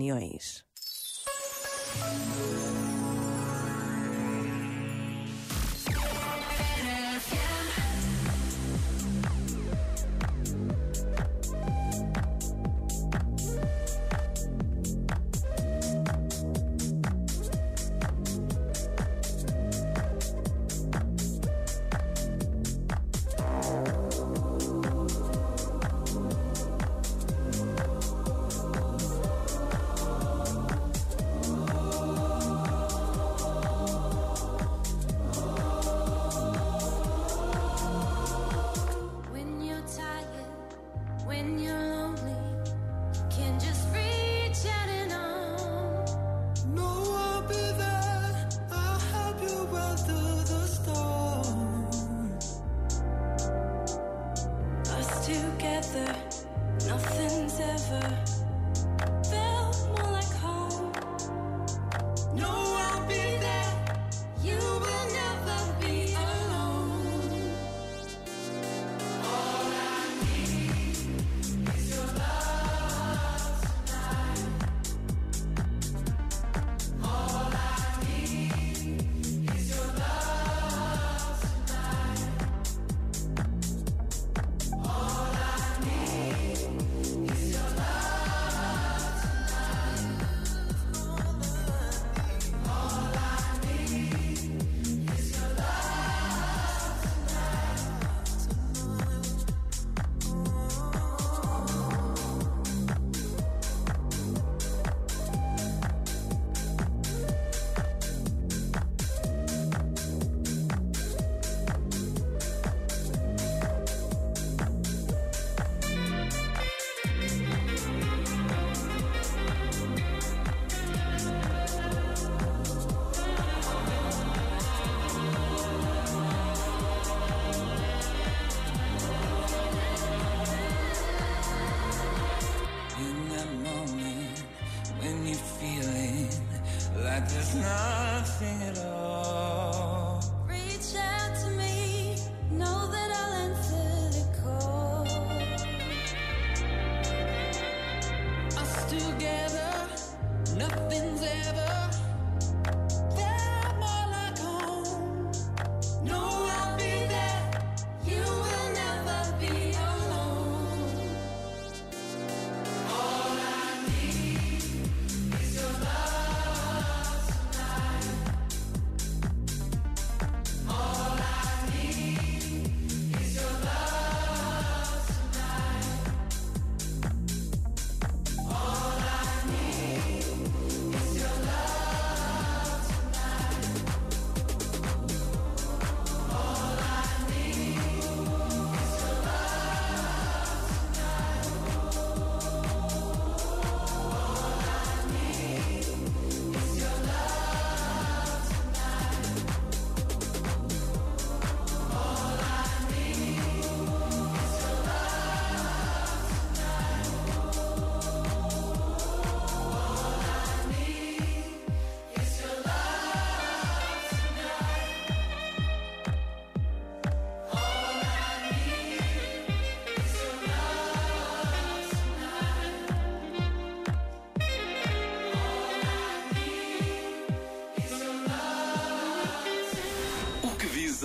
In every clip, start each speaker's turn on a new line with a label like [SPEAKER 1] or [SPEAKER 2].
[SPEAKER 1] opiniões.
[SPEAKER 2] Nothing's ever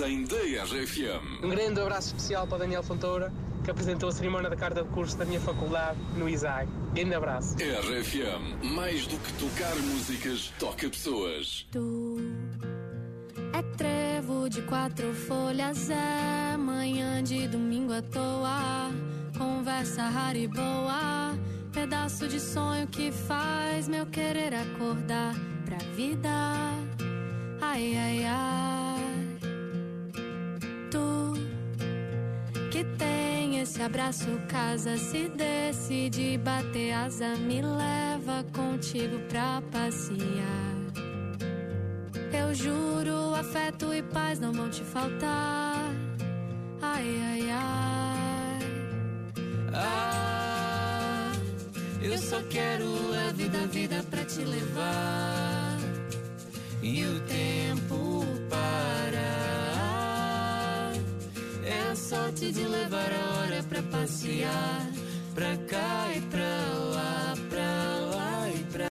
[SPEAKER 3] que dizem da RFM?
[SPEAKER 4] Um grande abraço especial para o Daniel Fontoura, que apresentou a cerimónia da carta de curso da minha faculdade no ISAG. Grande abraço.
[SPEAKER 3] RFM, mais do que tocar músicas, toca pessoas.
[SPEAKER 2] Tu é trevo de quatro folhas, é manhã de domingo à toa. Conversa rara e boa, pedaço de sonho que faz meu querer acordar pra vida. Ai, ai, ai. Esse abraço, casa, se decide bater asa, me leva contigo pra passear. Eu juro, afeto e paz não vão te faltar. Ai, ai, ai.
[SPEAKER 5] Ah, eu só quero a vida, vida pra te levar. E o tempo parar. É a sorte de levar a hora pra passear, pra cá e pra lá, pra lá.